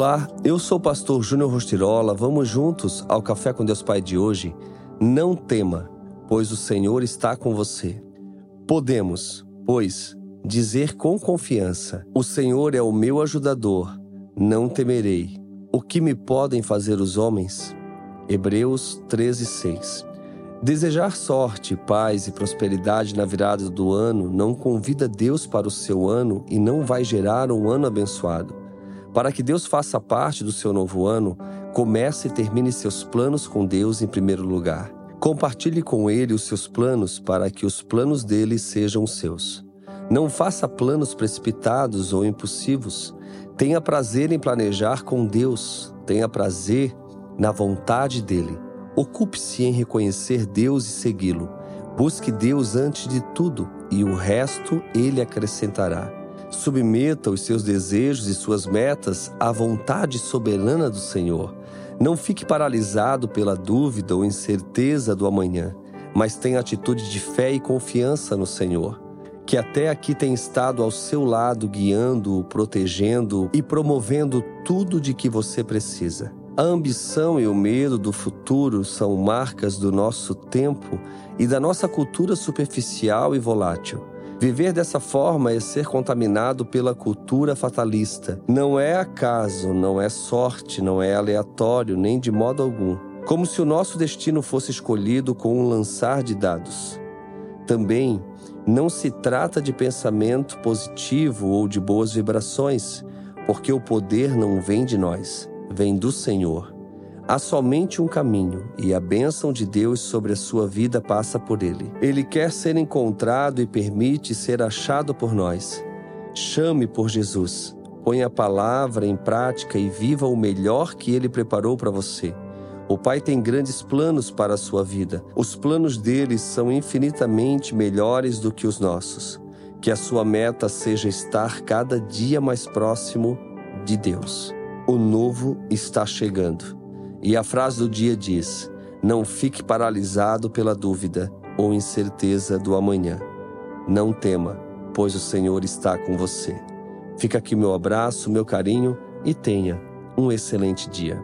Olá, eu sou o pastor Júnior Rostirola. Vamos juntos ao Café com Deus Pai de hoje? Não tema, pois o Senhor está com você. Podemos, pois, dizer com confiança: O Senhor é o meu ajudador, não temerei. O que me podem fazer os homens? Hebreus 13, 6. Desejar sorte, paz e prosperidade na virada do ano não convida Deus para o seu ano e não vai gerar um ano abençoado. Para que Deus faça parte do seu novo ano, comece e termine seus planos com Deus em primeiro lugar. Compartilhe com Ele os seus planos para que os planos dele sejam seus. Não faça planos precipitados ou impulsivos. Tenha prazer em planejar com Deus. Tenha prazer na vontade dele. Ocupe-se em reconhecer Deus e segui-lo. Busque Deus antes de tudo e o resto ele acrescentará. Submeta os seus desejos e suas metas à vontade soberana do Senhor. Não fique paralisado pela dúvida ou incerteza do amanhã, mas tenha atitude de fé e confiança no Senhor, que até aqui tem estado ao seu lado, guiando-o, protegendo e promovendo tudo de que você precisa. A ambição e o medo do futuro são marcas do nosso tempo e da nossa cultura superficial e volátil. Viver dessa forma é ser contaminado pela cultura fatalista. Não é acaso, não é sorte, não é aleatório, nem de modo algum. Como se o nosso destino fosse escolhido com um lançar de dados. Também não se trata de pensamento positivo ou de boas vibrações, porque o poder não vem de nós, vem do Senhor. Há somente um caminho e a bênção de Deus sobre a sua vida passa por ele. Ele quer ser encontrado e permite ser achado por nós. Chame por Jesus, ponha a palavra em prática e viva o melhor que ele preparou para você. O Pai tem grandes planos para a sua vida. Os planos dele são infinitamente melhores do que os nossos. Que a sua meta seja estar cada dia mais próximo de Deus. O novo está chegando. E a frase do dia diz: Não fique paralisado pela dúvida ou incerteza do amanhã. Não tema, pois o Senhor está com você. Fica aqui meu abraço, meu carinho e tenha um excelente dia.